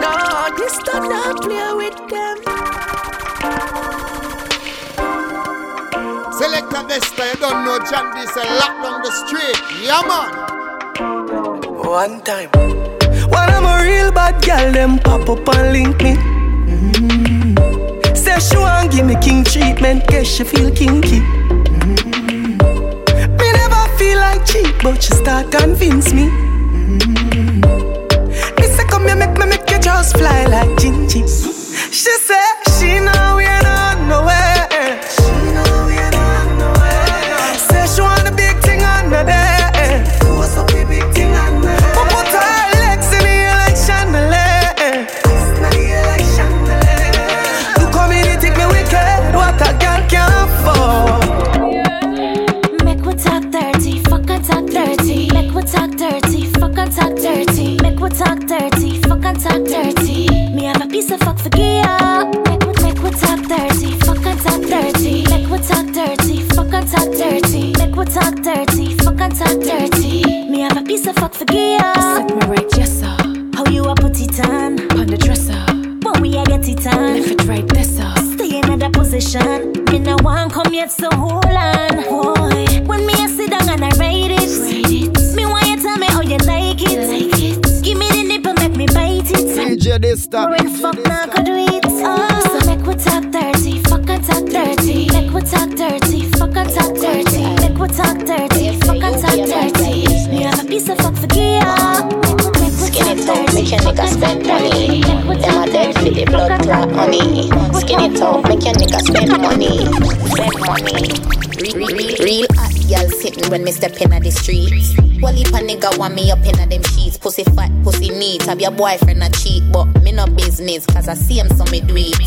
No, this does not play with them. Select a Vesta, you don't know John this a lock down the street. Yeah man. One time. When I'm a real bad girl, them pop up and link me. Say she want give me king treatment, guess she feel kinky. Me never feel like cheap, but she start convince me. Make me make you just fly like Gingy. She say she know we dirty, and talk dirty. Me have a piece of fuck for gear. Set me right, yes. How you a put it on? On the dresser, When we a get it on? left it right this sir. Stay in that position. Me no want come yet, so hold on. Boy, when me a sit down and I rate it, me want you tell me how you like it. Like it. Give me the nipple, make me bite it. DJ this stop. When fuck now when me step in the streets. Well, if a nigga want me up in them sheets, pussy fat, pussy neat. Have your boyfriend a cheat, but me no business, cause I see him so me do it.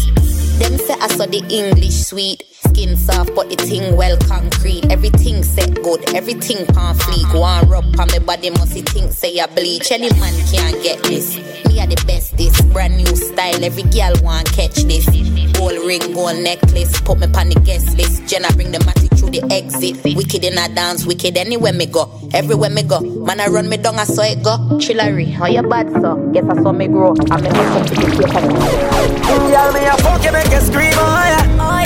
Them say I saw the English sweet. Skin soft, but the thing well concrete. Everything set good, everything pan fleek. One rub on my body, must he think say I bleach. Any man can't get this. Me are the best this. Brand new style, every girl want catch this. Gold ring, gold necklace, put me on the guest list. Jenna bring the matic through the exit. Wicked in a dance, wicked anywhere me go. Everywhere me go. Man, I run me down, I saw it go. Trillery, how you bad, so? Guess I saw me grow. I'm a paper. Girl, me a fuck you, make you scream, oh yeah.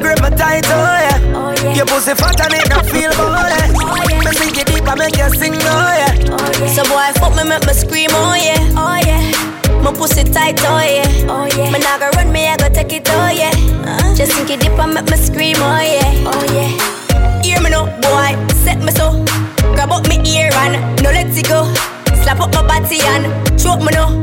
Oh yeah, You grip me tight, oh yeah. oh yeah. Your pussy fat and it not feel boy. Oh, yeah. Me sink it deep and make you sing, oh yeah. Oh yeah, So boy, fuck me, make me scream, oh yeah. oh yeah, My pussy tight, oh yeah. oh yeah. Me nah go run me, I go take it, oh yeah. Uh, Just think it deep and make me scream, oh yeah. oh yeah. Hear me now, boy, set me so. Grab up me ear and no let it go. Slap up my body and choke me now.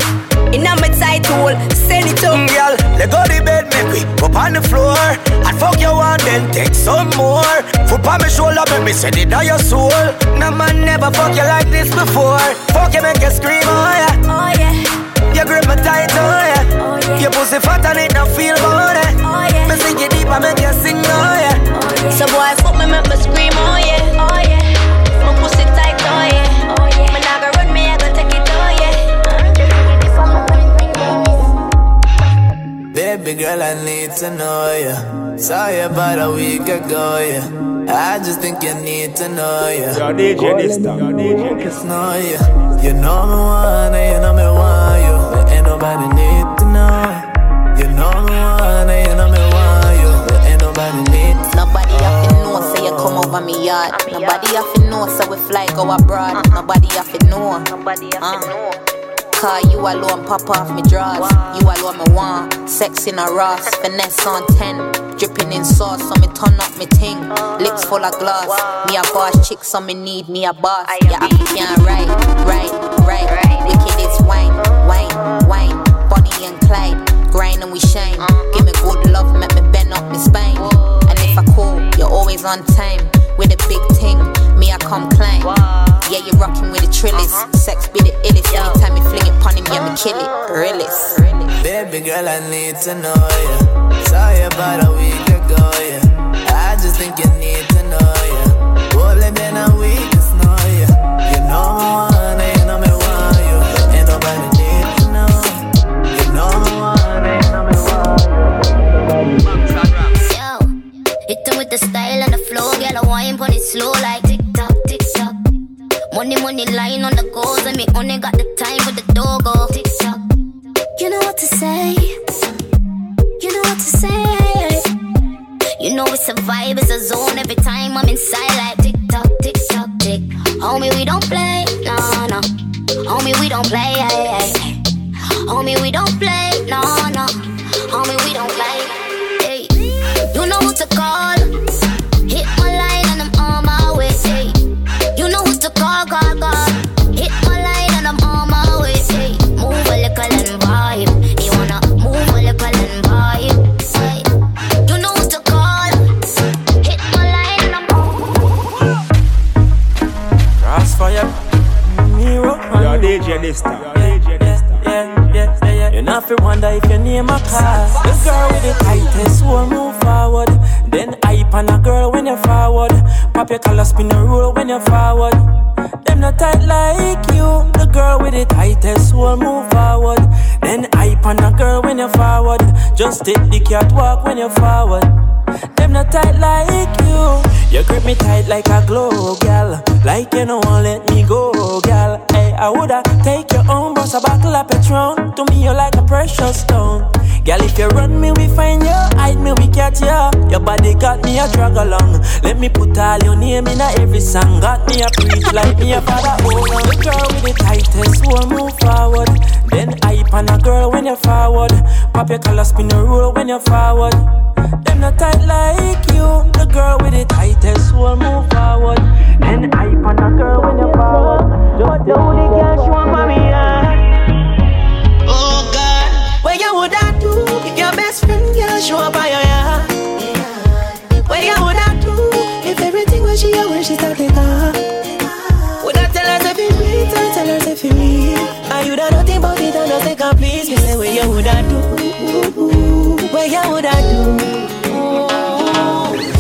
Inna my tight hole, send it up. Mm, Girl, let go the bed, make we up on the floor. And fuck you one, then take some more. Foot on my shoulder, make me send it down your soul. No man never fuck you like this before. Fuck you, make you scream, oh yeah. Oh yeah, You grip me tight, oh yeah. oh yeah. Your pussy fat and it not feel girl, I need to know you. Saw you about a week ago, yeah. I just think you need to know you. Your DJ this time. Your DJ Just know you. You know me wanna, you know me want you. But ain't nobody need to know. You know me wanna, you know me want you. But ain't nobody need Nobody have to know, say you come over me yard. Nobody have to know, so we fly go abroad. Nobody have to know. Nobody have to uh. know. Car you alone, pop off me drawers. You alone me want. Sex in a Ross, finesse on 10. Dripping in sauce, so me turn up me ting. Lips full of gloss. Me a boss chick, so me need me a boss. Yeah, I can't right, right, right. Wicked is wine, wine, wine. Bonnie and Clyde, grind and we shine. Uh-huh. Give me good love, make me bend up my spine. You're always on time. With a big ting, me I come climb. Yeah, you're rocking with the trillis. Uh-huh. Sex be the illest. Anytime you fling it pon him, yeah, me kill it. Uh-huh. Realist. Baby girl, I need to know you. Saw you about a week ago, yeah. I just think you need to know you. Older than a week, just know you. You know me wanna, you hit them with the style and the flow, girl. I wine pon it slow like tick tock, tick tock. Money, money lying on the goals, and me only got the time for the doggo. Tick tock. You know what to say. You know what to say. You know it's a vibe, it's a zone. Every time I'm inside, take the catwalk when you're forward. Them not tight like you. You grip me tight like a glow, gal. Like you want let me go, gal. Hey, I woulda take your own, bust a bottle of Patron. To me, you're like a precious stone. Gal, if you run me, we find you. Hide me, we catch you. Your body got me a drag along. Let me put all your name in a every song. Got me a preach like me a father. Oh, now the girl with the tightest will move forward. Then hype on a girl when you're forward. Pop your collar, spin a roll when you're forward. Them not tight like you. The girl with the tightest will move forward. Then hype on a girl when you're forward. Just the only girl she want for me, Say what you would I do? What you would I do?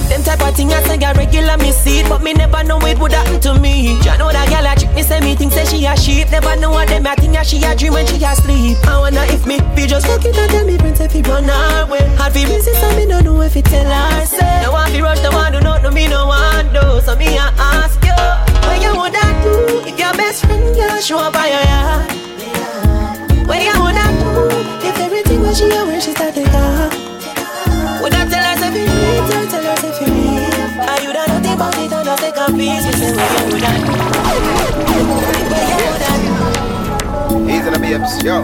Them type of thing I say I regular me see it, but me never know it would happen to me. Ya know that girl a trick me say me think say she a sheep. Never know what them a think a she a dream when she a sleep. I wonder if me be just fuck it tell me friends if he run away. Hard fi resist and me no know if it tell her say. No one fi rush, no one do not know me no one do. So me a ask you, what you would I do if your best friend girl show up by your yard? What you would I do if everything was she a when she started off? Would I tell her if you need her, tell her if you need Are you done nothing about it, or nothing can please me Say what you would I you would I do Easy the yo.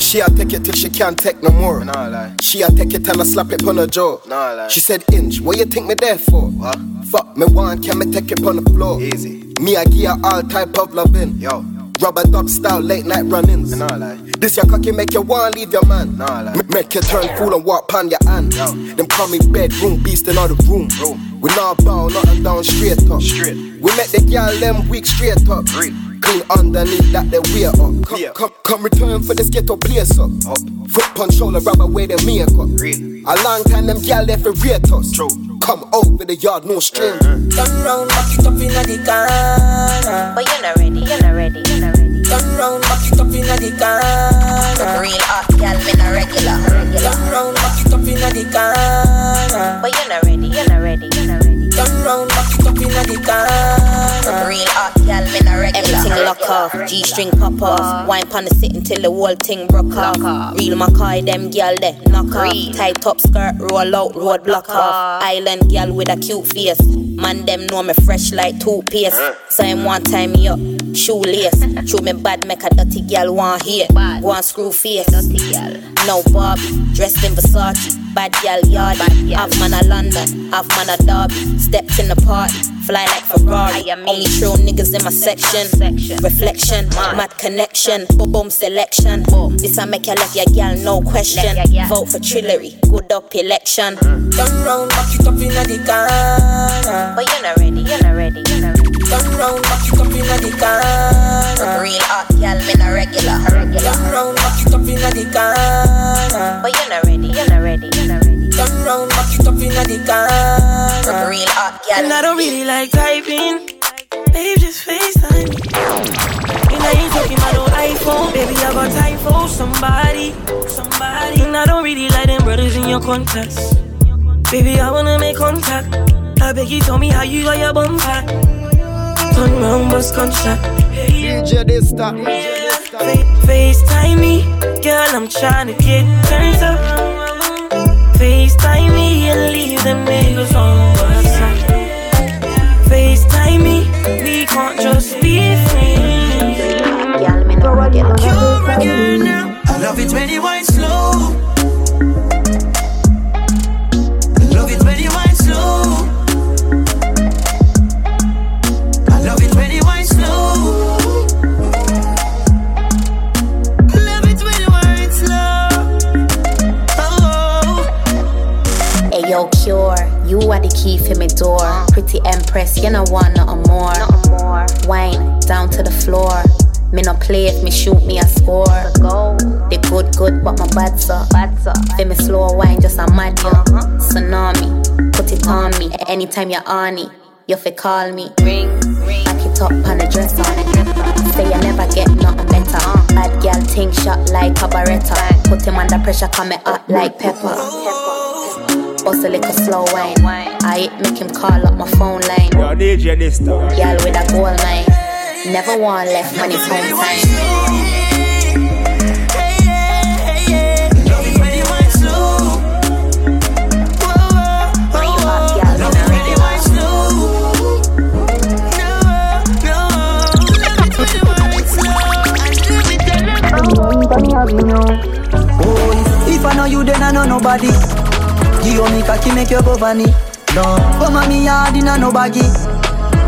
She a take it till she can't take no more. Nah, lie. She a take it and I slap it on her jaw. Nah, lie. She said, Inch, what you think me there for? What? Fuck me one, can me take it on the floor? Easy. Me I give her all type of loving. Yo. Rubber dub style late night run-ins. Nah, lie. This your cocky make you want leave your man. Nah, lie. M- make you turn fool and walk pon your hand. Yo. Them call me bedroom beast in all the room. room. We not bow, nothing down straight up. Straight. We make the girl them weak straight up. Clean underneath that they wear up. Come, come, come return for this ghetto place up. up. Foot punch shoulder rub away the makeup. A long time them girl left for rate us. True. Come over the yard, no stranger. Turn round, back it up in the corner But you're not ready, you're not ready, round, back it up inna the corner Real hot gal, me not regular. Turn round, back it up inna the corner But you're not ready, you're not ready, you're not ready. Turn round, back it up inna the corner Real hot gal, me not regular. Everything lock off, G string pop off. Wine pan the sit until the whole thing broke off. Real Mackay, them gyal there, knock off. Tight top skirt, roll out, road block off. Island gyal with a cute face. Man, them know me fresh like toothpaste. So him one time me up, shoelace. Show me bad, make a dirty gyal want here. Go on screw face. No Barbie, dressed in Versace. Bad gyal yard. Half man a London, half man a Derby. Stepped in the party, fly like Ferrari. Only true niggas in my section. Reflection, mad connection, boom boom selection. This I make you left your gal, no question. Vote for Trillery, good up election. Mm. Turn round, back it up inna the corner But you're not ready, you're not ready, you're not ready. Turn round, back it up inna the corner Real hot gal, me not regular, regular. Turn round, back it up inna the corner But you're not ready, you're not ready, back it up inna the corner Real hot gal. And I don't really like typing. Babe, just FaceTime me. And I ain't talking about no iPhone. Baby, I got time somebody. Somebody. And I don't really like them brothers in your contacts. Baby, I wanna make contact. I beg you, tell me how you got your bum back. turn round, bust gunshot. DJ this time. FaceTime me, girl, I'm trying to get turned up. FaceTime me and leave them niggas on WhatsApp. FaceTime me, we can't just be friends. You're a girl now. I love it when you wine slow. Love it when you wine the key for me door. Pretty Empress, you know want nothing more. more. Wine down to the floor. Me no play if me shoot me a score. Go. The good good, but my bad so. Bad so. Feel me slow wine just a mad yo. Uh-huh. Tsunami, put it on me. Anytime you're on it, you fi call me. Ring, ring. Back it up on the dresser. Say you never get nothing better. Uh-huh. Bad girl think shot like a beretta. Put him under pressure, come me hot like pepper. Bust a little slow wine. I make him call up my phone line. Yo, DJ this time. Girl with a gold mine. Never want left money it's home time. Love it when you wine slow. Real hot girl, Love it when you wine slow. No, no. Love it when you wine slow. Oh, if I know you, then I know nobody. Give me cocky, make you go funny. No, come on me yard in a no baggy.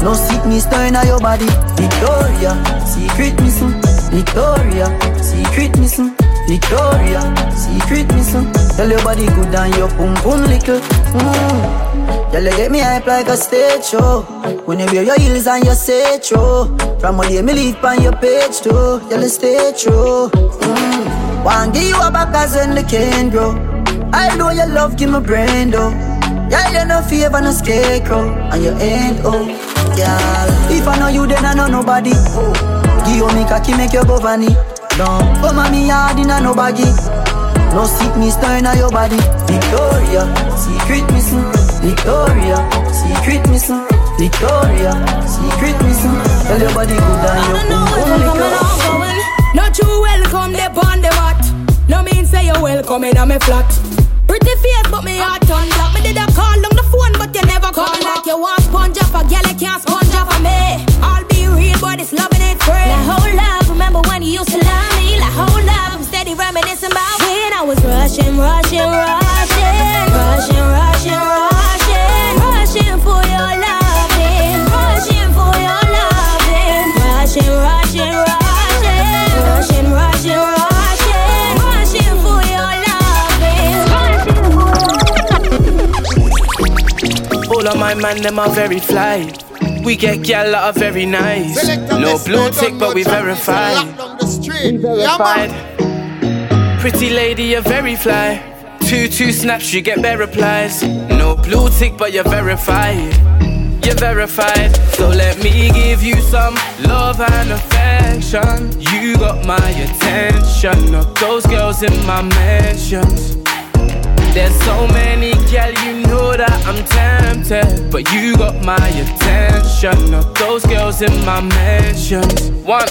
No sickness stirring in your body. Victoria, secret missing. Victoria, secret missing. Victoria, secret missing. Tell your body good and your pum pum little. Mm. You get me hype like a stage show. When you wear your heels and your say true. From all day me leave on your page too. You stay true. Mm. One give you a back as when the can grow. I know your love give me brain though. Yeah, you no favor no scarecrow, and you ain't oh, girl. If I know you, then I know nobody. Give me cocky, make you go funny. Don't come on me hard in a no baggy. No sickness stirring in your body. Victoria, secret missing. Victoria, secret missing. Victoria, secret missing. Tell your body good and your boom boom liquor. Not you welcome, they on the mat. No mean say you welcome in a me flat. Face, but me heart turn black. Me did a call on the phone, but you never come back. You want sponge off a girl, you can't sponge off of me. I'll be real, but it's loving it free. Like hold up, remember when you used to love me? Like hold up, I'm steady reminiscing about when I was rushing, rushing, rushing, rushing, rushing, rushing, All of my man, them are very fly. We get gal that are very nice. No blue tick, but we verified. We verified. Pretty lady, you're very fly. Two two snaps, you get better replies. No blue tick, but you're verified. You're verified. So let me give you some love and affection. You got my attention. Not those girls in my mansions. There's so many gal, you know that I'm tempted. But you got my attention. Not those girls in my mansions. One.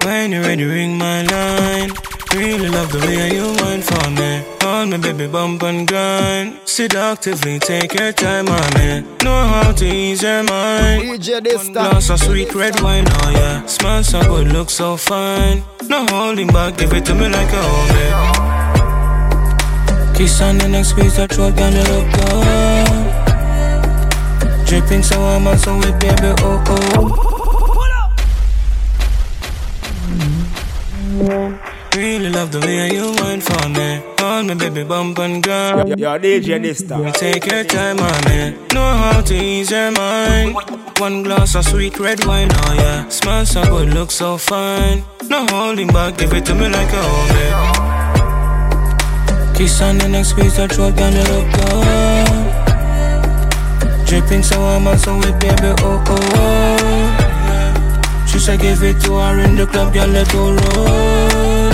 When you ready, ring my line. Really love the way you went for me. On me, baby, bump and grind. Seductively take your time on me. Know how to ease your mind. DJ this One glass of sweet red wine, oh yeah. Smell so good, look so fine. No holding back, give it to me like a homie. Kiss on the next squeeze that throat, girl, you look good. Dripping so warm and so wet, baby, oh oh. Really love the way you wine for me. On me, baby, bump and grind. Yo, yo, DJ this time. Take your time on me. Know how to ease your mind. One glass of sweet red wine, oh yeah. Smell so good, look so fine. No holding back, give it to me like a homie. Kiss on the next squeeze that throat, girl, you look good. Dripping so warm and so wet, baby, oh oh. oh. She said give it to her in the club, girl, let go roll.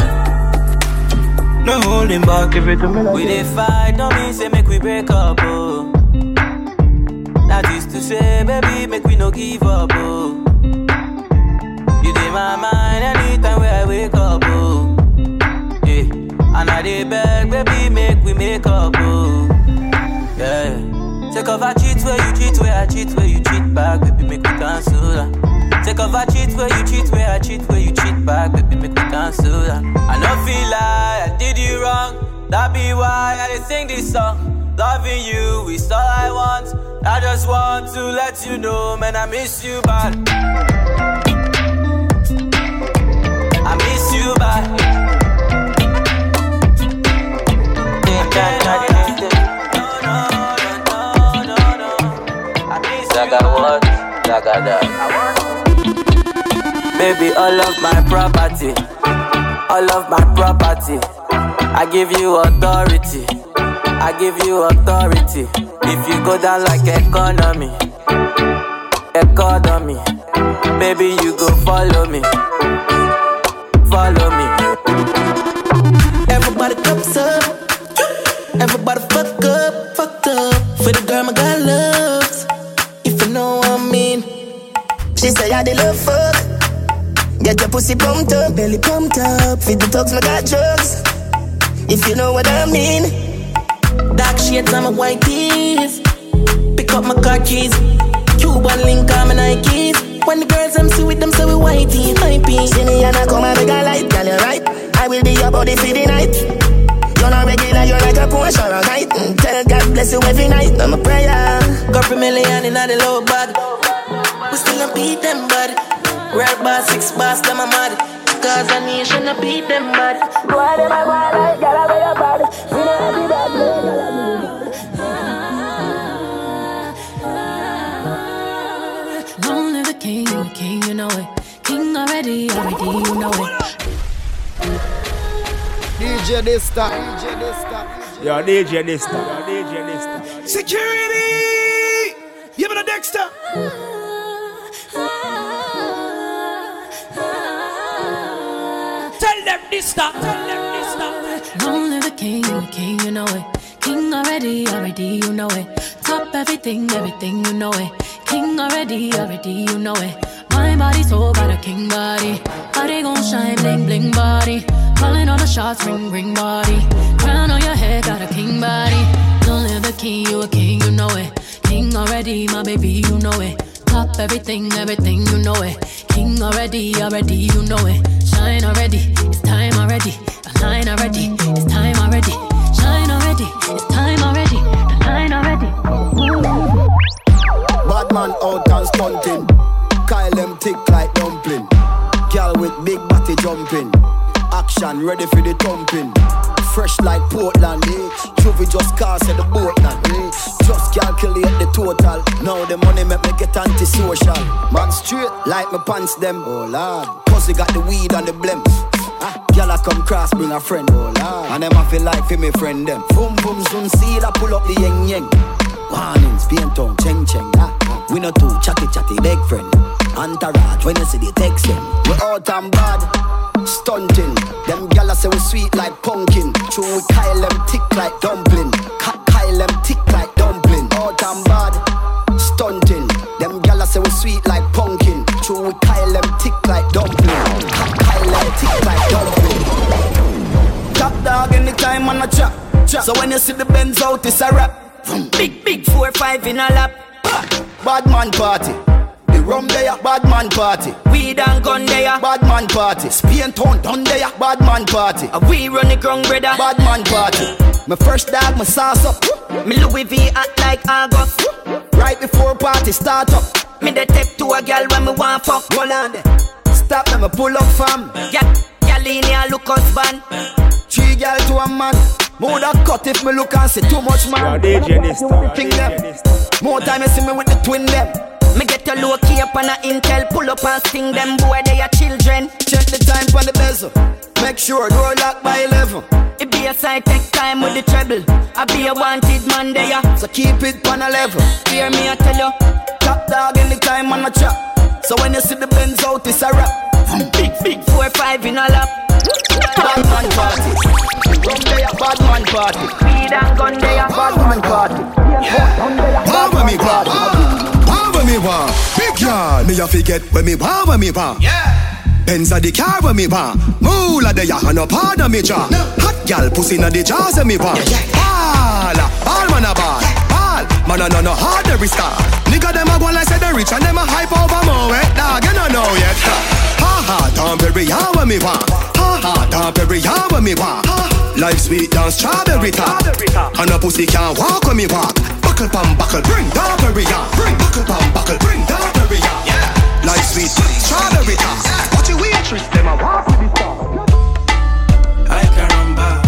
No holding back, give it to me like We dey fight, don't mean say make we break up, oh. That is to say, baby, make we no give up, oh. You in my mind anytime where I wake up, and I dey beg, baby, make we make up, oh. Yeah. Take off I cheat where you cheat, where I cheat, where you cheat back, baby, make we cancel that. Oh, Take off I cheat where you cheat, where I cheat, where you cheat back, baby, make me cancel that. Oh, I no feel like I did you wrong, that be why I did sing this song. Loving you is all I want. I just want to let you know, man, I miss you bad. I miss you bad. Zaga what? Zaga that. Baby, all of my property, all of my property. I give you authority, I give you authority. If you go down like economy, economy, baby, you go follow me, follow me. Everybody cups up. Everybody the love fuck. Get your pussy pumped up, belly pumped up. Feed the dogs, my got drugs. If you know what I mean. Dark shades on my white tees. Pick up my car keys. Cuban link on my Nikes. When the girls I'm see with them, so we whitey, hypey. See me and I come and make a light, girl, you right. I will be your body for the night. You're not regular, you're like a Porsche or a kite. Mm, Tell God bless you every night, I'm a prayer. Got a million in the low bag. We beat them bad. Red bar, six bars, them a mad. Cause I a nation a beat them bad. Why them I want like, girl, I wear your body. You know every bad girl, Only the king, you the king, you know it. King already, already, you know it. DJ Dysta. DJ Dysta. Yo, DJ Dysta. Yo, DJ Dysta. Security! Give it a Dexter! Stop. Them this stop. Only the king, the king, you know it. King already, already, you know it. Top everything, everything, you know it. King already, already, you know it. My body so got a king body. Body gon' shine, bling bling body. Calling all the shots, ring ring body. Crown on your head, got a king body. Only the king, you a king, you know it. King already, my baby, you know it. Top everything, everything, you know it. King already, already, you know it. Shine already, it's time already. The line already, it's time already. Shine already, it's time already. The line already. Bad man out and stunting. Kyle them thick like dumpling. Girl with big body jumping. Action ready for the thumping. Fresh like Portland, eh? Just cast at the boat land, eh? Just calculate the total. Now the money make me get antisocial. Man straight like my pants them. Oh lord, pussy got the weed and the blem. Ah, I come cross, bring a friend, oh lord. And them I feel like for me friend them. Boom boom zoom, see I pull up the yeng yeng. Warnings, paint on, cheng cheng. Ah, we no too chatty chatty, big friend. Entourage, when you see the text them. We out and bad, stunting. Them gyal say we sweet like pumpkin. True, we Kyle them tick like dumpling. Ka- Kyle them tick like dumpling. Out and bad, stunting. Them gyal say we sweet like pumpkin. True, we Kyle them tick like dumpling. Ka- Kyle them tick like dumpling. Top dog anytime on a chop. chop. So when you see the Benz out, it's a rap. Big, big four, five in a lap. Bad man party. The rum there, bad man party. Weed and gun there. Bad man party. Spain town done there, bad man party. Uh, We run the ground, brother. Bad man party. My first dog, my sauce up. Me Louis V act like August. Right before party start up. Me the take to a girl when me want fuck. Hold on there. Stop them, pull up fam. Gal, gal in here look husband. Three gal to a man. More that cut if me look and see too much man. Yo, DJ Dysta. King them. More time you see me with the twin them. Me get a low key up on a intel, pull up and sting them boy they are children. Check the time on the bezel. Make sure door lock by 11. It be a side take time with the treble. I be a wanted man there. So keep it on a level. Hear me I tell you. Top dog anytime on a chop. So when you see the Benz out, it's a rap. Hmm. Big, big four, five in a lap. Bad man party. Rum there, bad man party. Weed and gun there. Bad man party. Bad man party. Want. Big yard, me a forget when me want, when me want. Yeah. Benz a the car when me want. Moolah the ya and no part of me jaw. Hot gal pussy na the jaws of me want. Ball, ball man a ball. Ball, man a no no hard every star. Nigga them a go like say they rich and them a hype over more wet dog. You don't know yet. Ha ha, Tom Perry, ya when me want. Ha ha, Tom Perry, ya when me want. Life sweet down strawberry top. And a pussy can't walk when me walk. Buckle pam buckle, bring Tom Perry, ya. Bring buckle pam buckle, bring Tom Perry, ya. Life sweet, strawberry top. Watch your waitress, them a walk with the star. Ay caramba,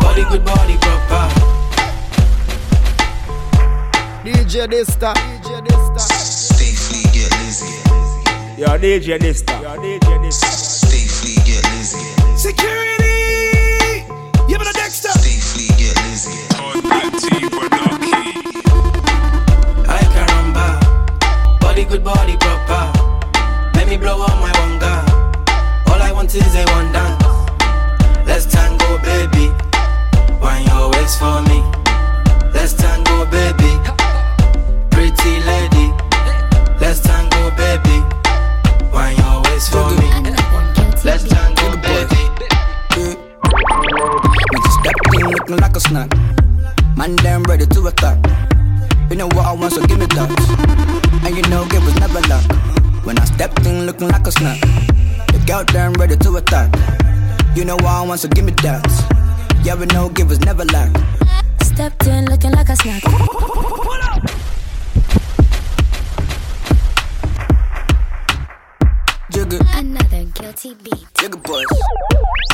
body good body proper. DJ Dysta. DJ Dysta. Stay free, get lazy. Yo, DJ Dysta. Yo, DJ Dysta. Stay free, get lazy. Security! Good body proper. Let me blow up my wanga. All I want is a one dance. Let's tango, baby. Wine your waist for me. Let's tango, baby. Pretty lady. Let's tango, baby. Wine your waist for me. Let's tango, baby. We just stepped in looking like a snack. Man, damn ready to attack. You know what I want, so give me that. And you know it was never luck. When I stepped in looking like a snack. The girl damn ready to attack. You know what I want, so give me that. Yeah, we know it was never luck. Stepped in looking like a snack. Jigga, Another guilty beat. jigga boys.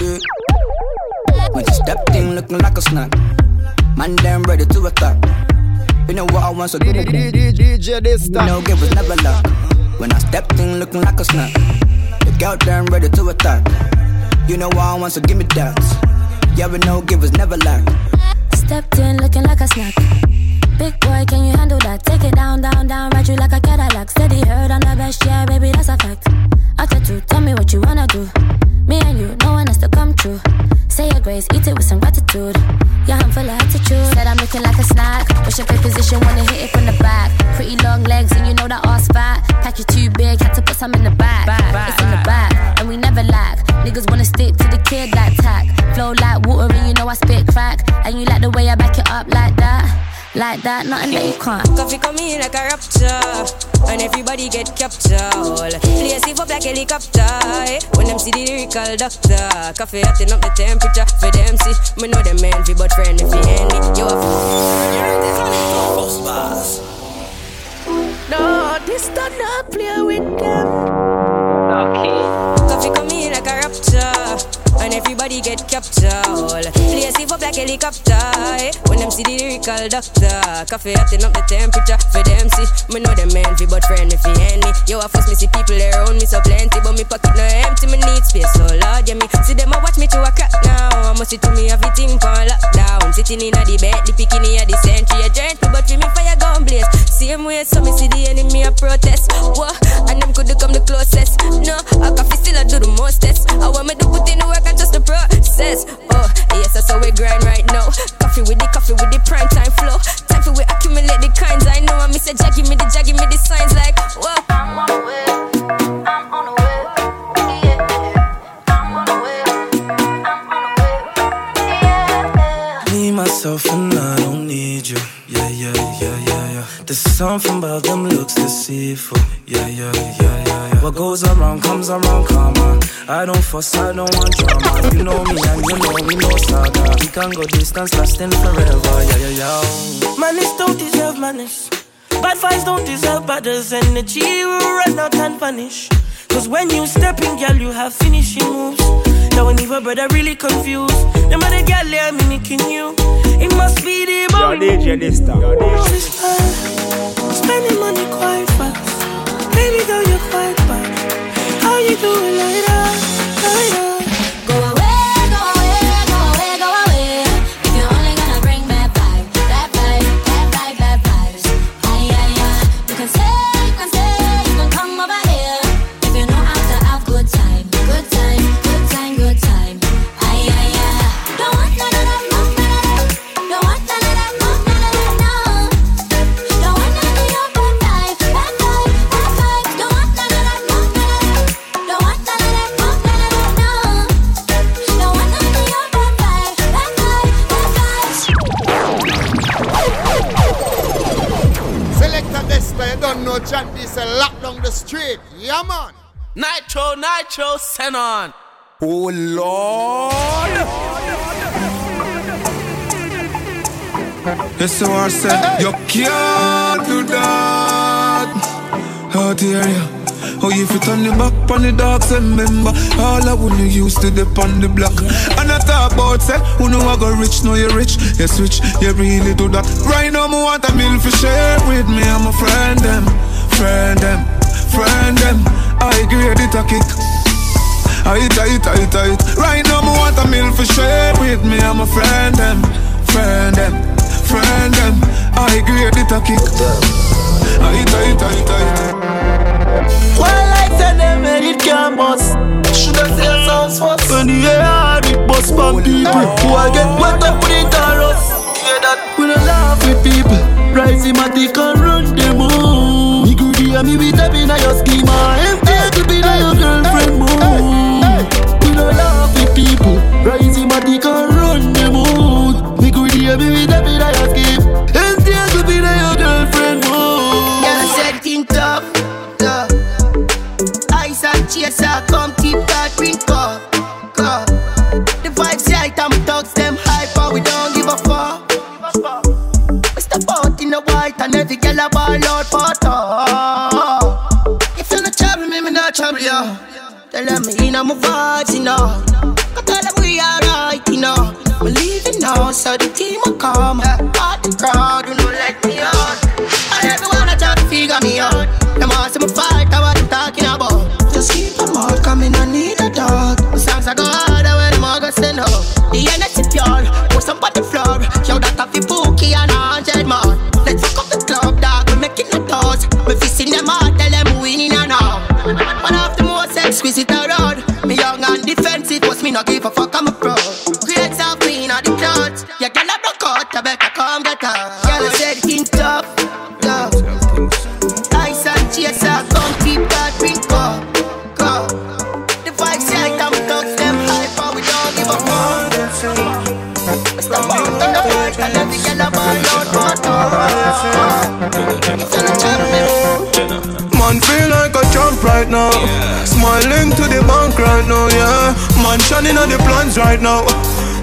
Yeah. We just stepped in looking like a snack. Man, damn ready to attack. You know what I want, so give. DJ. You know it was never luck. When I stepped in looking like a snack. The girl damn ready to attack. You know what I want, so give me that. Yeah, we it was never luck. Stepped in looking like a snack. Big boy, can you handle that? Take it down, down, down, ride you like a Cadillac. Steady heard on the best, yeah, baby, that's a fact. After two, tell me what you wanna do. Me and you, no one has to come true. Say your grace, eat it with some gratitude. Yeah, I'm full of attitude. I'm looking like a snack. Push up in position, wanna hit it from the back. Pretty long legs, and you know that ass fat. Pack you too big, had to put some in the back. It's in the back, and we never lack. Niggas wanna stick to the kid like tack. Flow like water, and you know I spit crack. And you like the way I back it up like that. Like that, nothing that you can't. Coffee come in like a rapture And everybody get captured. Place it up like helicopter eh? When them see the lyrical doctor Coffee hotting up the temperature For them see. Me know them envy but friend if you envy You a No, this don't not play with them. Okay. Coffee come in like a rapture and everybody get captured. Place it up like helicopter. Eh? When them see the lyrical doctor, coffee hotting up the temperature for them see. Me know them envy, but friend if you any. Yo, I force me see people around me so plenty, but me pocket no empty. Me need space, so Lord, yeah me see them a watch me to a crack now. I must see to me everything on lockdown. Sitting in a the bed, the bikini at the century, a me, but for me fire gun blaze. Same way, so me see the enemy a protest. What? And them could come the closest. No, I coffee still I do the most mostest. I want me to put in the work and just the process. Oh, yes, that's how we grind right now. Coffee with the coffee with the prime time flow. Time for we accumulate the kinds. I know I miss a jaggy me the jaggy me the signs like whoa. I'm on the way. I'm on the way. I'm on the way. I'm on the way. Me, myself, and I don't need you. Yeah, yeah, yeah, yeah, yeah. There's something about them looks deceitful. Yeah, yeah, yeah, yeah, yeah. What goes around comes around, come on. I don't fuss, I don't want drama. You know me and you know we know saga. We can go distance, lasting forever. Yeah, yeah, yeah. Manners don't deserve manners. Bad vibes don't deserve batters. Energy will run out and vanish. Cause when you step in, girl, you have finishing moves. Now when even brother really confused. The mother girl, yeah, me nicking you. It must be the Yo, boy. DJ Dysta. Yo, DJ Spending money quite fast. Baby girl, you're quite bad. How you do it like that? Nytro, Nytro, send on. Oh, Lord. Yes, so I said, you can't do that. How dare you? Oh, if you turn your back on the dogs, remember all I when you used to dip on the block. And I talk about say, who know I go rich, know you rich. You switch, you really do that. Right now, me want a meal for share with me. I'm a friend them, friend them, friend them. I grade it a kick. I it, I it, I it, I it. Right now, me want a meal for share with me. I'm a friend them, friend them, friend them. I grade it a kick. I it, I it, I it, I it. One light and them it can't bust. Shoulda say sounds first. When the air hard, it bust from people who I get wet up with it on us. Hear that? We don't laugh with people. Rise him and take and run the moon. Me goody and me beat up in your schema. Eh? To be the your girlfriend moon. We don't laugh with people. Rise him and take and run the moon. Me goody and me beat up in your scheme. Empty to be the your girlfriend. Yeah, I said think tough, tough. Ice and chaser, come keep that drink up. The vibes right, I'm thugs, them hyper, we don't give a fuck. We step out in the white and every girl a ball out for talk. Tell them me in my vibes, you know. I tell them we alright, you know. We leaving now, so the team will come. Part the crowd, you know, let me out. And everyone I try to figure me out. Them all say me fight, I what I'm talking about. Just keep them out, coming, I need a dog. The songs I go harder when them all go send up. The energy pure, put some on the floor. Yo, that a fi bookie and a give a fuck, I'm now. Smiling to the bank right now, yeah. Man shining on the plans right now.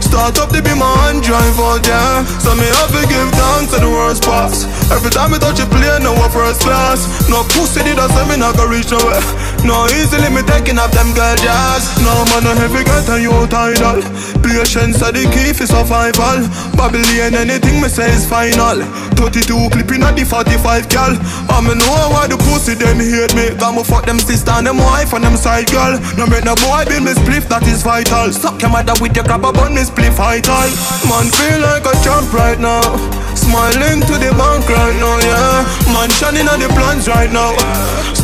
Start up to be my hand drive yeah. So me have to give thanks to the worst pass. Every time I touch a plane, no one first class. No pussy did I say me not go reach nowhere. No easily me taking up them girl jazz. No man no heavy get a you tidal. Patience are the key for survival. Babylon anything me say is final. 32 clipping at the 45 gal. I me know why the pussy them hate me. Got me fuck them sister and them wife and them side girl. No make no boy build me spliff that is vital. Suck your mother with your grab on me spliff vital. Man feel like a champ right now. Smiling to the bank right now, yeah. Man shining on the plans right now.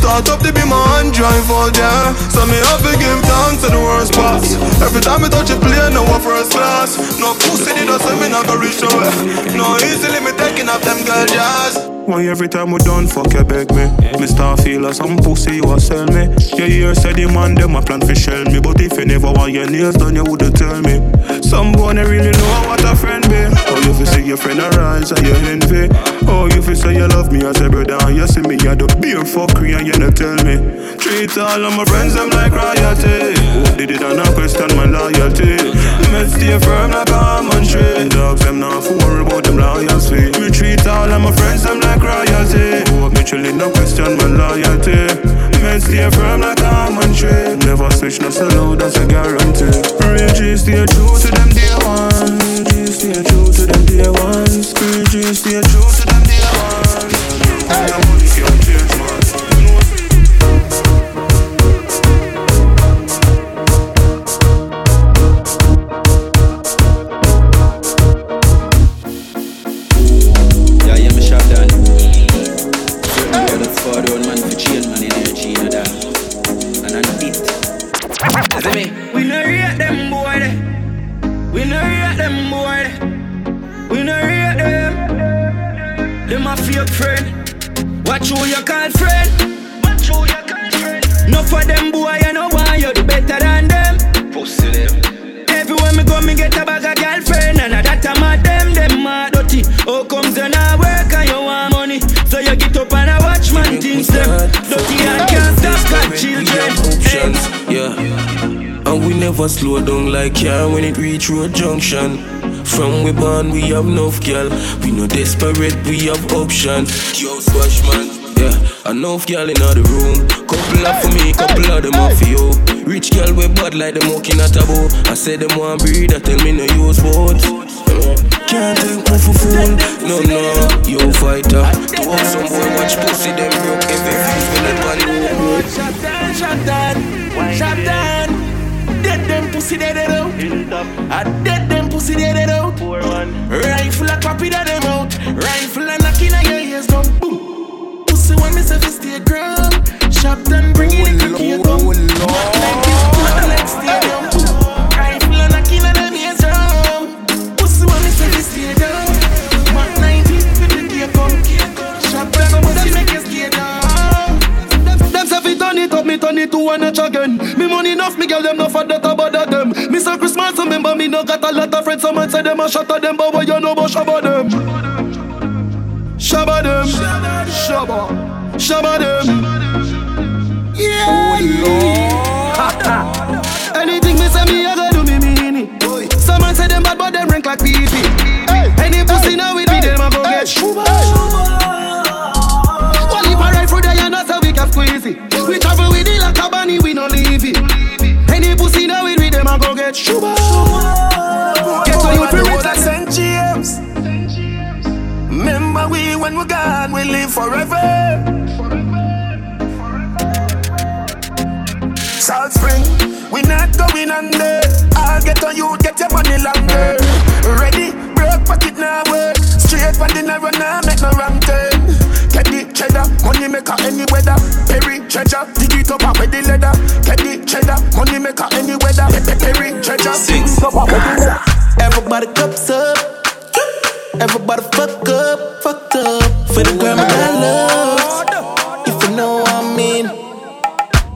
Start up to be my hand drive out, yeah. So me have to give thanks to the worst pass. Every time I touch a plane, no one first class. No pussy did I say me not go reach nowhere. No easily me taking up them girl jazz. Why every time we done fuck you beg me? Me start feel like some pussy you a sell me. You hear say the man them a plan fi shell me. But if you never want your nails done you woulda tell me. Some boy they really know what a friend be. Oh you fi see your friend arise and you envy. Oh you fi say you love me as a brother. And you see me a the beer fuckery and you not tell me. Treat all of my friends them like royalty. Who did it and I question my loyalty Me stay firm like a almond tree. Dogs them not worry about them loyalty. Me treat all of my friends them like royalty. Hope me chillin' no question my loyalty. Men stay firm like a almond tree. Never switch no sell out, that's a guarantee. Real G stay true to them day one. G stay true to them day one. Real G stay true to them day one slow down like car when it reach road junction. From we born, we have enough girl. We no desperate, we have options. Yo, swash man, yeah. Enough girl in the room. Couple of for me, couple of them off for you. Rich girl we bad like them walking at a bow. I say them want breed, I tell me no use words. Can't take me for fool, no no, yo fighter. Walk some boy watch pussy, them broke every fuse when one. Shot down, shot down, shot down. Dead them pussy dead it out. I dead them pussy dead it out. Rifle a copy that them out. Rifle a knocking on your ears down. Boom. Pussy want me say fi stay ground. Shot down, bring it in the key down. Like it's not like stadium. Rifle a knocking on them ears down. Pussy want me say fi stay down. Mark 19 with the gear come. Shot down, pussy make you stay down. Them say fi turn it up, me turn it to one notch again. Me money enough, me girl them no for that about them. Me say Christmas, remember me no got a lot of friends. Someone say them a shot at them, but what you know about shabba them? Shabba them, shabba, shabba them. Oh, yeah. Anything me say me, I go do me mean it. Someone say them bad, but them rank like pee Any pussy now with me, them a go get shuba. Well, if I ride through there, you know so we can squeeze it. We get shuba. Get to you, road at St. James. Remember we when we gone, we live forever. South Spring, we not going under. I'll get on you, get your money longer. Ready, broke pocket now work. Straight from the narrow now, make no wrong turn. Get the cheddar, money maker any weather. Perry treasure, dig it up with the leather. Get the cheddar, money maker any weather. Perry treasure, dig it up with the leather. Everybody cups up. Everybody fuck up, fucked up. For the girl I got love. If you know what I mean.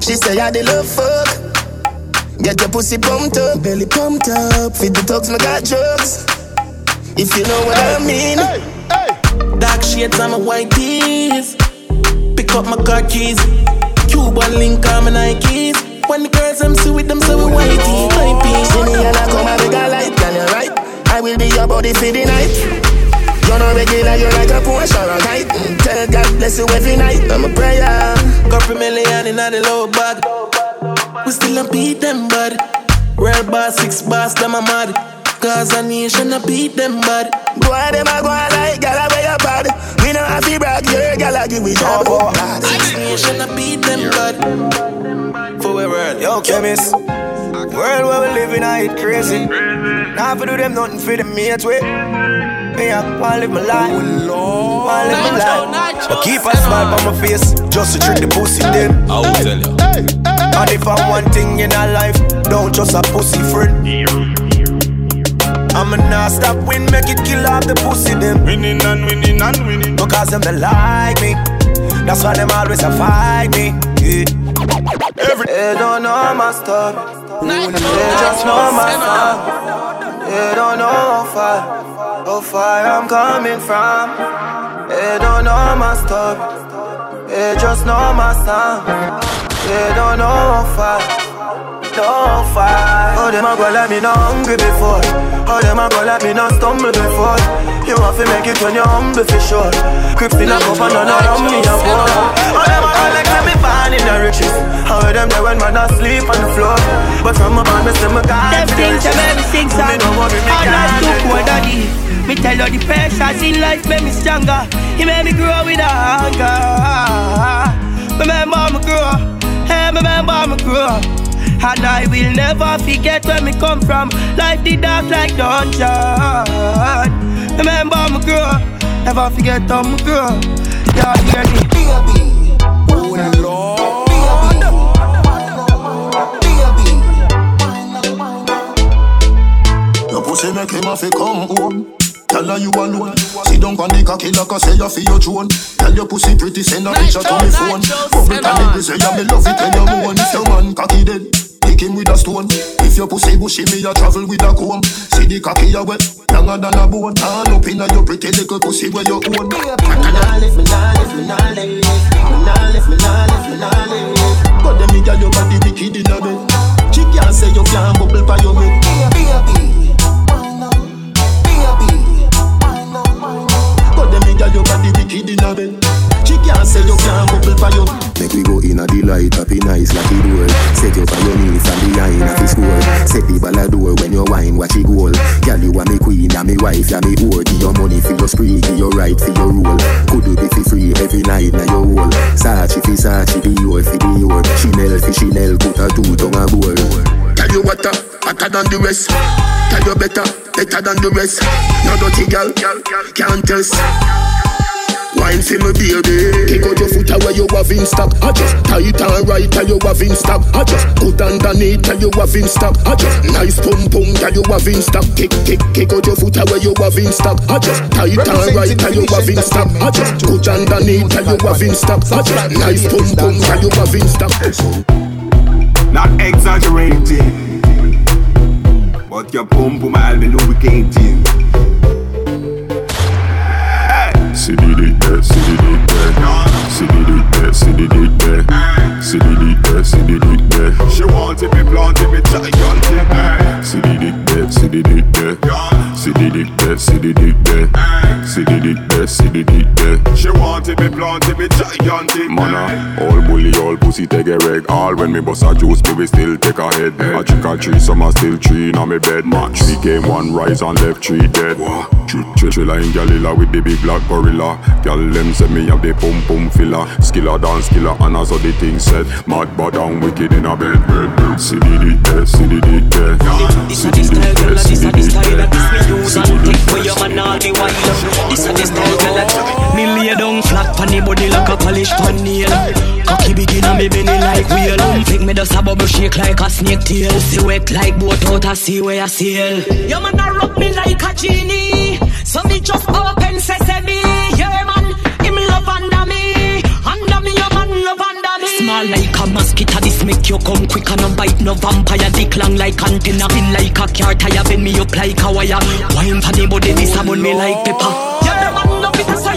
She say I the love fuck. Get your pussy pumped up, belly pumped up. Feed the dogs, me got drugs. If you know what I mean. On my white tees. Pick up my car keys. Cuban link on my Nikes. When the girls them see with them, so we whitey, whitey. See me and I come and make a light, can you right? I will be your body for the night. You're not regular, you're like a Porsche or a kite. Mm, Tell God bless you every night. I'm a prayer. Couple million in the low bag. We still a beat them bad. Real boss, six boss, them a mad. Cause a nation a beat them. Go on, them a go like gala where you bad. We know have to brag, your gala give we job. Oh, God. Six nation a beat them bad. For we world, yo chemist. World where we living, I it crazy. Now for do them nothing for the mates way. Me I wanna live my life. Oh, wanna live my life. But keep a smile on my face, just to trick the pussy them. I will tell you. And if I'm one thing in a life, don't trust a pussy friend. I'ma not stop win, make it kill off the pussy them. Winning and winning and winning. Because them they like me. That's why them always a fight me. Yeah. Every they don't know my story. They just know my song. They don't know how far, how far I'm coming from. They don't know my story. They just know my song. They don't know how far, how far. Oh, them a go like me not hungry before. Oh, them a go like me not stumble before. You have to make it when you're humble for sure. Crips in a cup and none around me a pour. Oh, them a go like me born in the riches. How them there when man asleep on the floor. But from my band, me say me God. Them things sing song. Me no worry, me All that God. too cold daddy. Me tell you the pressures in life make me stronger. He made me grow with a hunger. Remember me grow. Hey, remember me grow. And I will never forget where me come from. Life did dark like dungeon. Remember me grow. Never forget how me grow. Yeah, hear me. Oh Lord. Your pussy make him have to come home. Tell her you alone. Sit down on the cocky like I say you for your drone. Tell your pussy pretty, send a picture to me phone. Bubble can me say yeah me love it when you moan. If your man cocky dead, dig him with a stone. If your pussy bushy, me a travel with a comb. See the cocky a wet, longer than a bone. All up inna your pretty little pussy where you own. Me nah lift, me nah lift, me nah lift, me nah lift, me nah lift, me nah lift. But them me your body wicked inna bed. She can't say you can't bubble by your head. Baby, But them me your body wicked inna bed. She can't say you can't bubble by your Make we go in a delight, happy nice like it door. Set you on your knees and behind a fist score. Set the ball a door when you wine, watch it goal. Girl, you are me queen, and me wife, and me whore. Give your money for your spree, give your right for your rule. Could do it for free every night, now your whole. Sachi fi Sachi, be your fi be your. Chanel fi Chanel, put a two tongue a bowl. Tell you what, uh, hotter than the rest. Tell you better, better than the rest. No dirty girl, can't test. Wine for me baby. Kick out your foot away you have in stock. I just tight and right and you have in stock. I just put underneath and you have in stock. I just nice pum pum and you have in stock. Kick kick kick out your foot away you have in stock. I just tight and right and you have in stock. I just put underneath and you have in stock. I just nice pum pum and you have in stock. Not exaggerating But your pum pum I'll be lubricating See the dick there, see the See the dick there, see the dick there. She wanted me there. She wanted me gigantic Mana, all bully, all pussy take a reg All when me bust a juice, we still take a head A or three, some are still three in me bed Match, we game one rise and left three dead Chill, chill, in Galila with the big black gorilla Gal them say me have the pum pum filler Skiller dance, skiller and as all the things said Mad bad and wicked in a bed, bed, bed. See the dick there, see the dick there This a the style, this a the style that this me use and take where your man all the while. This a the style, girl, that me lay down flat pon the body like a polished pan nail. Cocky begin and me belly like whale. Make me just a bubble shake like a snake tail. See wet like boat out a sea where I sail. Your man a rub me like a genie, so me just open sesame. Like a this make you come quick and no bite no vampire. Dick long like antenna, pin like a car tire, bend me up like a wire. Wine for the body, this a me like pepper. Your man it,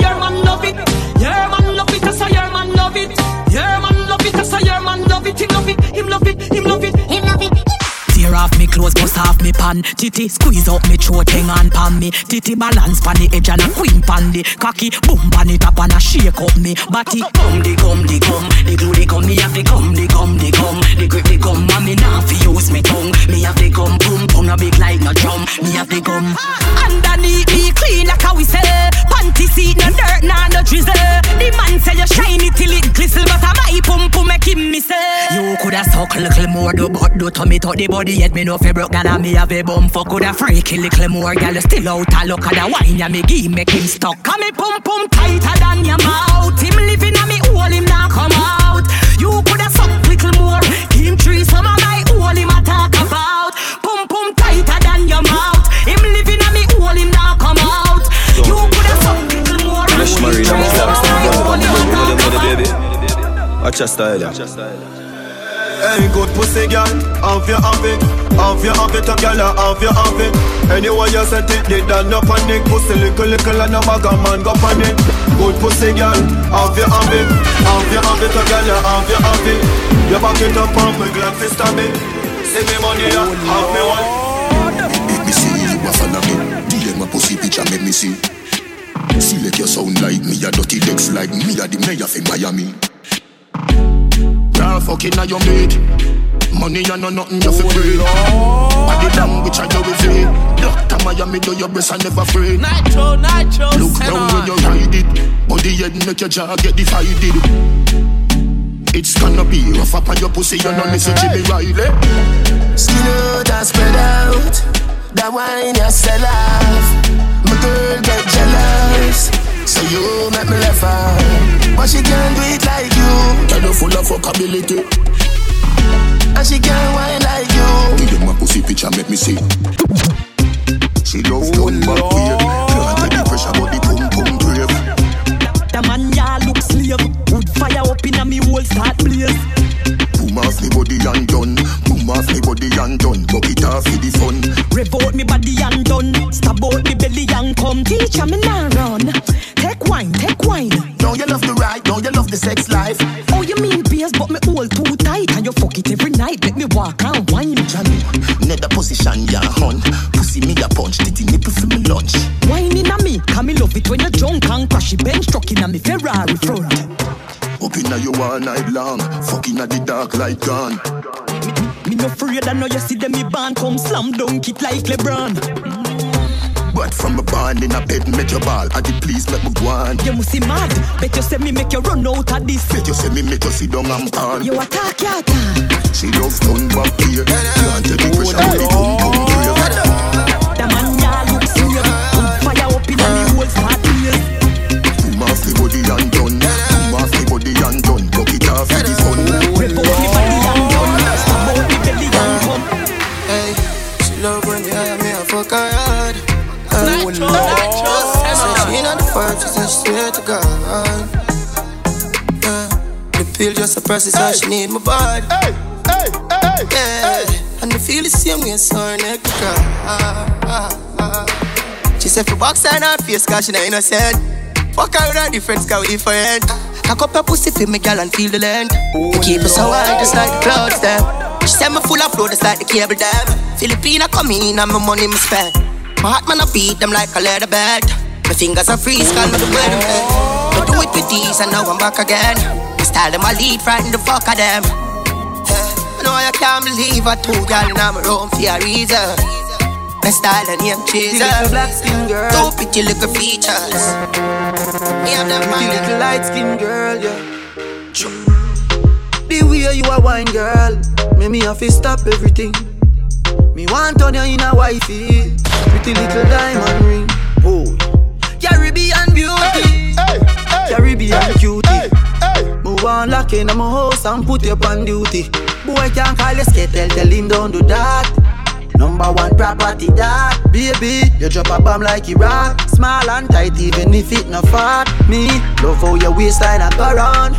Tear off me clothes, bust off me pan. Titty squeeze up me throat, hang on pan me. Titty balance pan the edge and a queen pan the cocky. Boom pan it up and a shake up me body. Come the come the come, the glue the come. Me have the come the come the come, the grip the come. And me now fi use me tongue. Me have the come boom boom a big like no drum. Me have the come. Underneath me clean like a whistle. Panty seat no dirt nah no drizzle. The man say you shiny till it glisten, but I my pum pum make him miss. You coulda suck little more do but do tummy to the body yet me no fi broke gal and me have a bum fuck coulda freaky little more gal still out a look at the wine ya me give make him stuck. Come me pum pum tighter than your mouth. Him living a me hole him now come out. You coulda suck little more. Him tree some of my hole him a talk about. Pum pum tighter than your mouth. Him living a me hole him now come out. You coulda suck little more. Fresh married, I'm a star, baby. Watch your style, yeah. Hey, good pussy girl, have you have it? Have you have it, a girl, have you have it? Anyway you set it, they done no panic Pussy little little and a bag of man go panic Good pussy girl, have you have it? Have you have it, a girl, have you have it? You back it up and me glad to stab it. See me money, yeah, have me one. Make me see you a follow me DM my pussy picture make me see. Select your sound like me a dirty decks like me a the mayor for Miami Girl fucking on your mate. Money and no nothing you fi pray Body language and you will feel Doctor Miami do your best and never afraid Nytro, Nytro, Look down when you ride it. Body head make your jaw get divided. It's gonna be rough up on your pussy You know listen Jimmy Riley Skin out and spread out. That wine you sell off. My girl get jealous for you, make me left her. Ah. But she can't do it like you. Tell her full of fuckability. And she can't whine like you. Give them my pussy picture, make me see. She love oh, gun back weird. Can't take the pressure, but the pum pum brave. The man ya look slave. Wood fire up in a me whole start blaze. Boom off me body and done. Boom off me body and done. Bucket off for the fun. Revolt me body and done. Stab out me belly and come. Teacher me now run take wine. Don't you love the ride? Don't you love the sex life? Oh, you mean beers, but me hold too tight. And you fuck it every night. Make me walk and wine. Johnny, nether position, ya hun. Pussy me a punch, titty nipple for me lunch. Wine in a me, come me love it when you drunk and crash it bench truck in a me Ferrari front. Up inna you all night long, fucking at the dark light gone. Me no afraid, I know you see them me band come slam dunk it like LeBron. But from a band in a bed, make your ball. I did please make me go on. You must see mad. Bet you say me make you run out of this. Bet you say me make you sit down and pan. You attack, you attack. She love turn back here. Can't take the pressure with the boom boom brave. Just suppresses how she need my body. Hey, hey, hey, Yeah, and the feel the same way, so her neck cry. She said for box her not face, cause she not innocent. Fuck her with her different, cause we different. Cock up her pussy for me, girl, and feel the length. We keep us so high, just like the clouds, them. She said me full of flow, just like the cable dam. Filipina come in, and my money me spend. My heart man, I beat them like a leather bed. My fingers are freeze, call me the weather man. I do it with these, and now I'm back again. My style them, I lead, frighten the fuck of them. I know I can't believe I two girl in my room for a reason. My style and name chaser. little black skin girl. Two pretty little features. Me have them Pretty man. little light skin girl, yeah. The way you a wine, girl, make me have to stop everything. Me want turn you in a wifey, pretty little diamond ring. Oh, Caribbean beauty, Caribbean cutie. Want lock in my house and put you on duty. Boy can't call you skate, tell, him don't do that. Number one property that Baby, you drop a bomb like Iraq Small and tight even if it not fat Me, love how your waistline a go round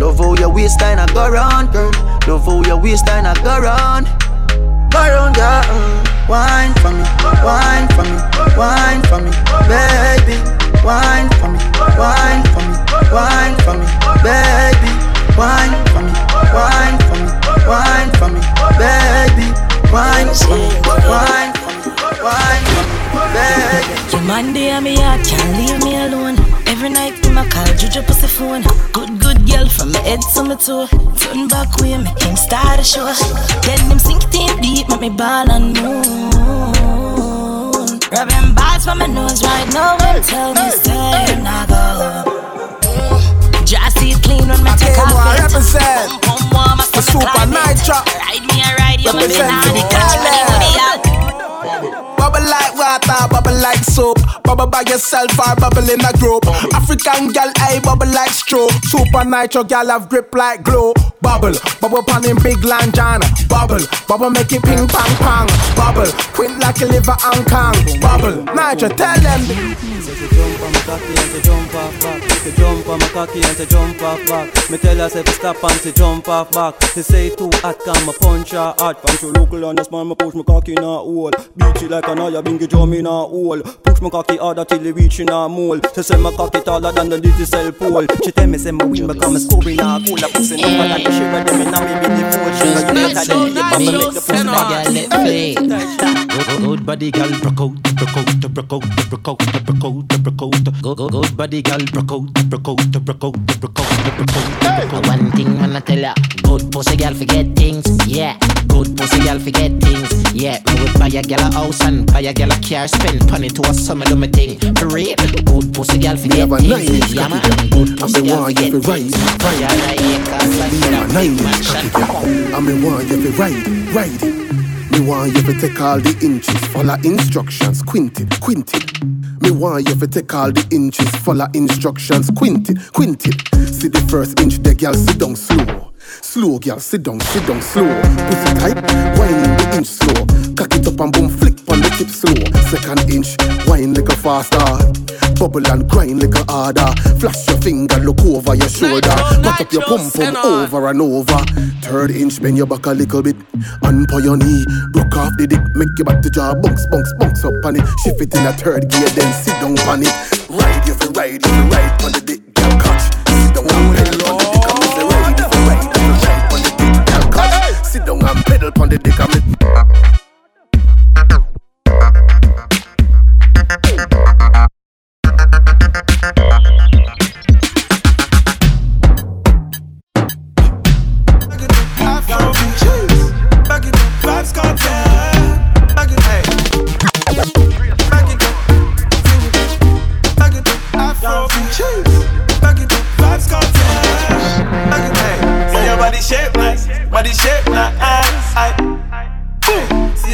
Love how your waistline a go round, girl Love how your waistline a go round Go round, girl. Wine for me, wine for me, wine for me Baby, wine for me, wine for me, wine for me Baby, wine for me, wine for me, wine for me Baby, wine for me, wine for me, wine for me Baby Your man there, me heart can't leave me alone. Every night in my car, juju pussy phone. Good, good girl from my head to my toe. Turn back way, make him start a show. Then him sink deep, make me ball and moon. Rubbing balls from my nose right now and tell me stay not go. Just see it clean when me take off it. represent. Boom, boom, warm The Supa Nytro. Ride me, I ride you, Represent for the catch me, girl, money out. Bubble like water, bubble like soap. Bubble by yourself or bubble in a group. African gal, I bubble like straw. Supa Nytro gal have grip like glow. Bubble, bubble pan in big lanjana. Bubble, bubble make it ping pong pong. Bubble, quint like a liver and kong. Bubble, Nytro, tell them. jump on my cocky and to jump off back. To jump on my cocky and to jump off back. Me tell her say to stop and to jump off back. They say too hot, come my punch her hot. Punch your local on the small, me push my cocky in a hole. Beat it like an aya, bingy drum in a hole. Push my cocky harder till it reach in a mole. She say my cocky taller than the digital pole. She tell me say my wing become a scoring a cool. I pussy than the shit where them in me with the phone. She like better than the bubble make the pussy Good body gal, broke out, broke out, broke out, broke out, broke out, broke out. Good, good, good body gal, broke out, broke out, broke out, broke out, broke out. One thing wanna tell ya, good pussy girl forget things, yeah. Good pussy girl forget things, yeah. Me would buy a girl a house and buy a girl a car, spend money to a summer do me thing. For real, good pussy girl Me forget have a things, nice yeah cocky man. girl. Good And pussy me girl forget ride, things. ride. Yeah, yeah, cause A nice cocky girl. And me want you to ride, ride. Me want you to take all the inches, follow instructions, quinted, quinted. Me want you to take all the inches, follow instructions, quinted, quinted. See the first inch, the girl sit down slow. Slow, girl, sit down, sit down, slow. Pussy tight, whining the inch slow. Cock it up and boom, flick on the tip slow. Second inch, wine like a faster. Bubble and grind like a harder. Flash your finger, look over your shoulder. Back up your pum pum over and over. Third inch, bend your back a little bit. And for your knee, broke off the dick, make your back to jaw, bunks, bunks, bunks up on it. Shift it in a third gear, then sit down on it. Ride your ride, if you ride on the dick, girl, catch. Sit down on the pedal on the dick, I'm See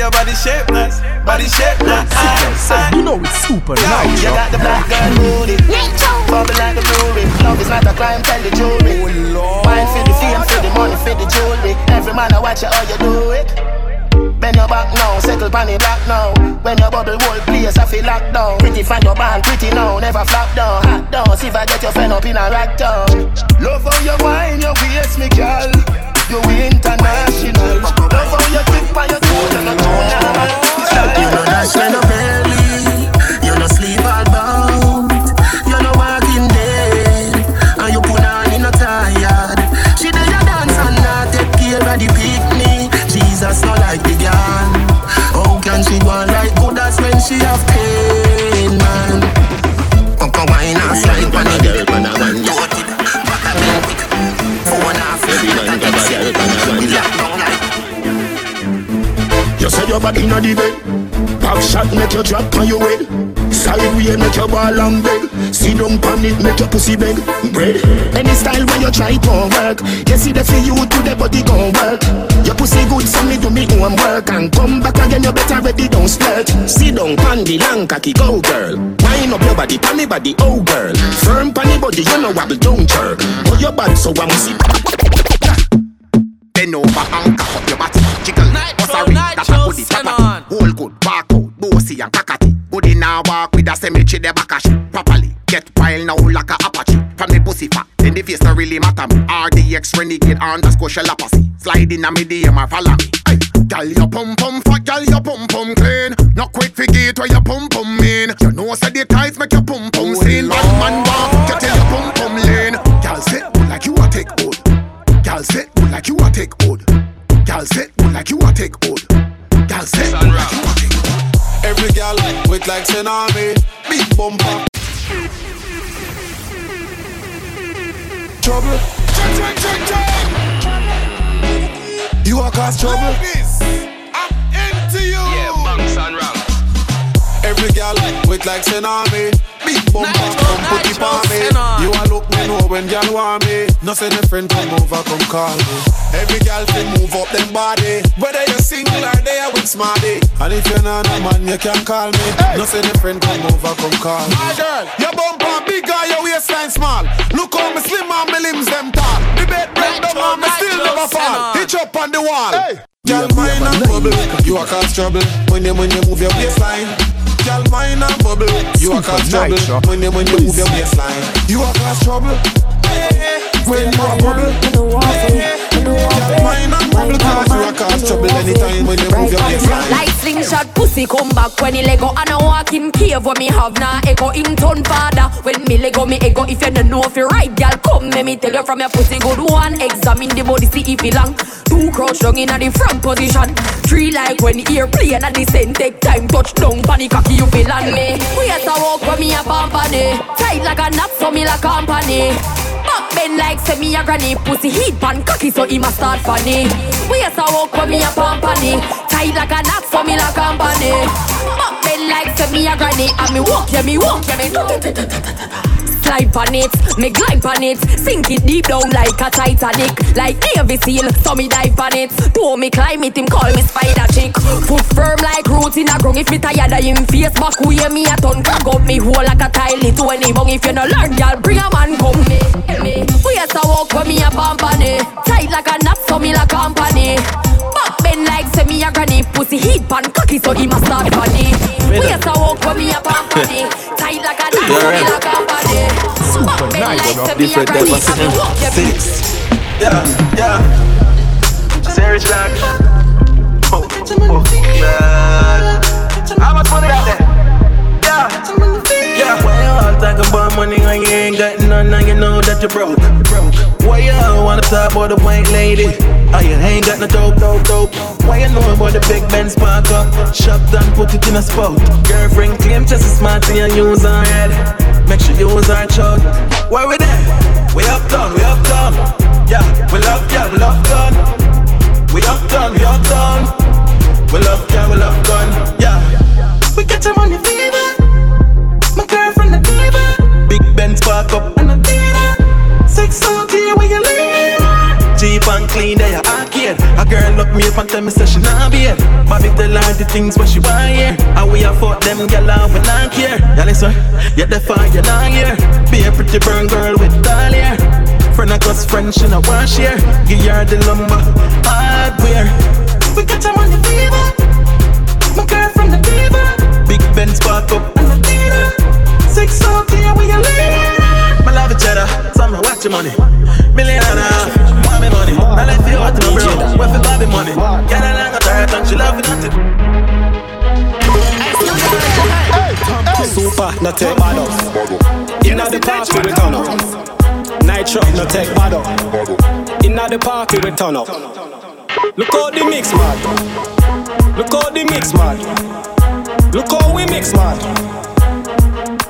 your body shape nice, body shape nice. You know it's super Now nice. you got the black girl booty Bubble like a brewery Love is not a crime, tell the jury. Oh, wine for the fame, for the money, for the jewelry. Every man I watch you how you do it? Bend your back now, settle pan the black now. When your bubble whole place I feel locked down. Pretty fan your band, pretty now, never flop down. Hot down, see if I get your friend up in a rack down. Love how you wine, your waist me girl. You international How you tip on your toes and toe now You know dash when no belly, inna the bed. Back shot make you drop on your head. Side way make your ball and beg. See down pan it make your pussy beg. Bread. Any style when you try won't work. You see the for you to the body gon' work. Your pussy good so me do me own work and come back again you better ready don't splurt. See down pan the long cocky go girl. Wind up your body pan me body oh girl. Firm pan body you know wobble don't jerk. But your bad so I'm see. Bend over and cock up your Goodie. Property. Whole good, bark out, bossy and cockatty. Good in a walk with a cemetery, the back properly. Get wild now like a apache. From the pussy fat, then the face don't really matter me. RDX renegade underscore shalapassy. Slide in a medium or follow me. Hey, girl, your pum pum fat, girl, your pum pum clean. Not quick forget where your pum pum mean. You know, say the tights make your pum pum oh, seen. Bad man walk, get till your pum pum lean. Girl, sit like you a take hold. Girl sit like you a take hold. Girl sit like you a take hold. Girl sit good like you a take hold. Every girl with like tsunami, big bumper. Trouble. Check, check, check, check. You a cause trouble. I'm into you. Yeah, bunks and ram. Every girl with like tsunami, big bumper, come put want me. No say the friend come over, come call me. Every girl can move up them body, whether you're single or they are with smarty. And if you're not a man, you can call me. No say the friend come over, come call me. My girl, your bumper big or your waistline small. Look how me slim and me limbs them tall. The bed break down and me still never fall. Hitch up on the wall. Girl, mine and bubble, you a cause trouble when you when you move your waistline. Girl, mine and bubble, you a cause trouble when you when you move your waistline. You a cause trouble when you a bubble. Girl, mine and bubble, cause you a cause trouble anytime when you move your waistline. Like slingshot pussy come back when he lego and I walk in cave what me have now echo. In turn father when me lego me ego if you don't know if you right girl come let me tell you from your pussy. Good one examine the body see if it long. Two crouch down in the front position. Three like when ear play and the same take time touch down panic cocky you feel on me. We have to walk when me a company tight like a knot so me like company Back bend like me a granny. Pussy heat pan cocky so he must start funny. We a walk when me a company Tight like a knot so me like company Back bend like me a granny. And me walk yeah me walk yeah me Slide on it, me glide on it. Sink it deep down like a Titanic. Like Navy Seal, so me dive on it. Do me climb it, him call me spider chick. Foot firm like roots in a ground. If me tired of him face back way me a ton. Cock up me hole like a tile. It to any bung. If you no learn, y'all bring a man come me. Me. We to walk when me a company Tight like a knot, so me like company. Back bend like say me a granny Pussy heat pan cocky, so he must start funny We has to walk when me a company Tight like a knot, so me like company Back bend like say me a granny And me walk your Six. Yeah, yeah. Serious black. Oh, oh, God. How much money out there? Yeah, yeah. When you all talk talk about money when you ain't got none, and you know that you're broke. Why you wanna talk about the white lady? You ain't got no dope, dope, dope. Why you know about the big Benz park up? Shop done, put it in a spot. Girlfriend claim just as smart and use her head. Make sure you use her chug. Why we there? We up done, we up done. Yeah, we love, yeah, we love done. We up done, we up done. We love, yeah, we love done. Yeah. We get your money fever. My girlfriend the diva. Big Benz park up and a diva. Six here where you and clean, they are arcade. A girl look me up and tell me say she not be it. Bobby tell her the things what she want here. And we afford them girl out we not care. Yeah, listen, yeah, the fire you not here. Be a pretty burn girl with tall hair. Friend of us, friend, she not want share. Give her the lumber, hardware. We got your money fever. My girl from the diva. Big Benz park up and the theater. Six here where you live. My love each other, so me watch your money. Million money. I left you out to my bro, where for Bobby money. Get a long tired and she love me nothing. Super, no take bad up. Inna the party we turn up. Nytro, no take bad up. Inna the party we turn up. Look how the mix mad. Look how the mix mad. Look how we mix mad.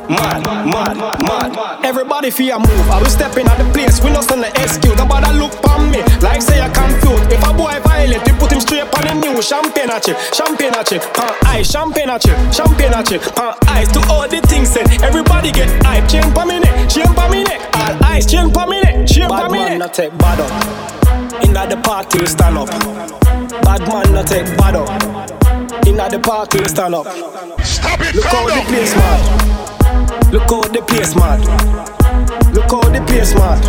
Mad, mad, mad. Everybody fear move. I will step in at the place. We not send the excuse. Nobody look on me like say I confused. If a boy violate, we put him straight on the new champagne at chip, champagne at chip, pan ice, champagne at chip, champagne at chip, pan ice. To all the things said, everybody get hype. Chain pa me neck, chain pa me neck, all ice, chain pa me neck, chain pa me neck. Bad man not take bad up. Inna the party we stand up. Bad man not take bad up. Inna the party we stand up. Stop it, Look how the place mad. Look how the place mad. Look how the place mad.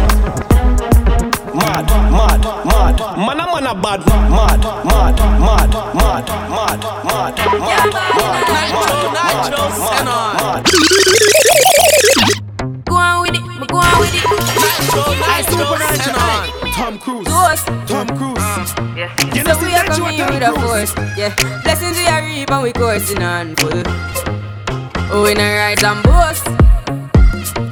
Mad, mad, mad. Man a man a bad. Mad, mad, mad, mad, mad, mad, mad, mad, mad, mad, Go on with it, me go on with it. I supernatural. Tom Cruise. Tom Cruise. You know, so we are coming with a force. Yeah, blessings we are reap and we coursing on full. Oh, we not rise and boast.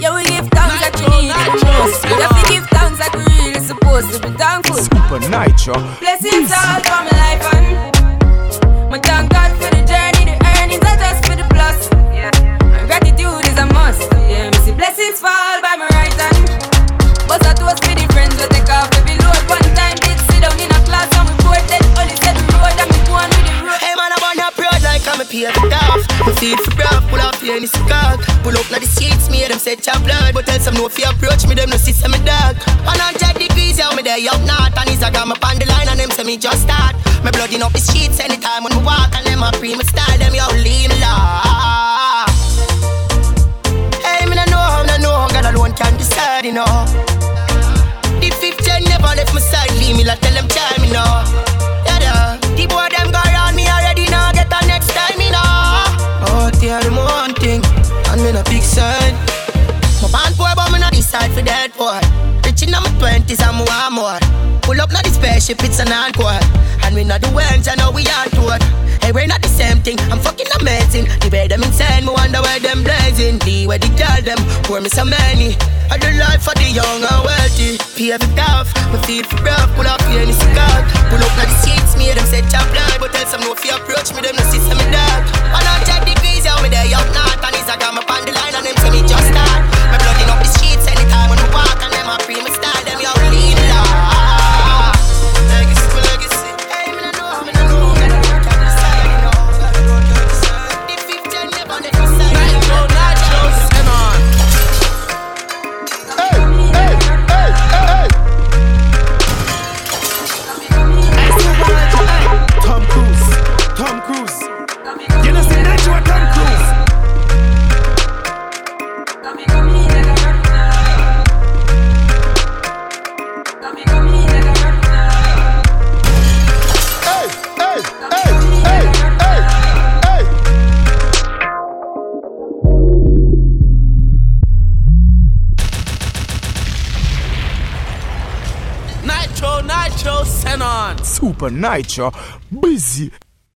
Yeah, we give thanks like we need it most. We have to give thanks like we really supposed to be thankful. Supa Nytro. Blessings all for my life and my thank God for the journey, the earnings are just for the plus. Yeah, and gratitude is a must. Yeah, me see blessings fall by a the off. Me feed for breath, pull off the any cock. Pull up na the streets, me them set your blood. But tell some no fear approach me, them no see some dog. 100 degrees, yeah, me there up north. And is I got my on the line and them say me just start. Me blood in up the streets anytime when me walk and them a pre me style them in my twenties, more. Pull up na the spaceship, it's an encore. And we not the ones, I know we are tour. Hey, we're not the same thing, I'm fucking amazing. The way them insane, me wonder where them blazing. The way they tell them, pour me so many. I do life for the young and wealthy. Pay every tough, me feed for breath, pull up here in the cigar. Pull up na the seats, me them say chop lie. But tell some no fear approach me, them no see some. And I check degrees, yeah, me there up north. And is I got my on the line and them say me just start. Super Nature busy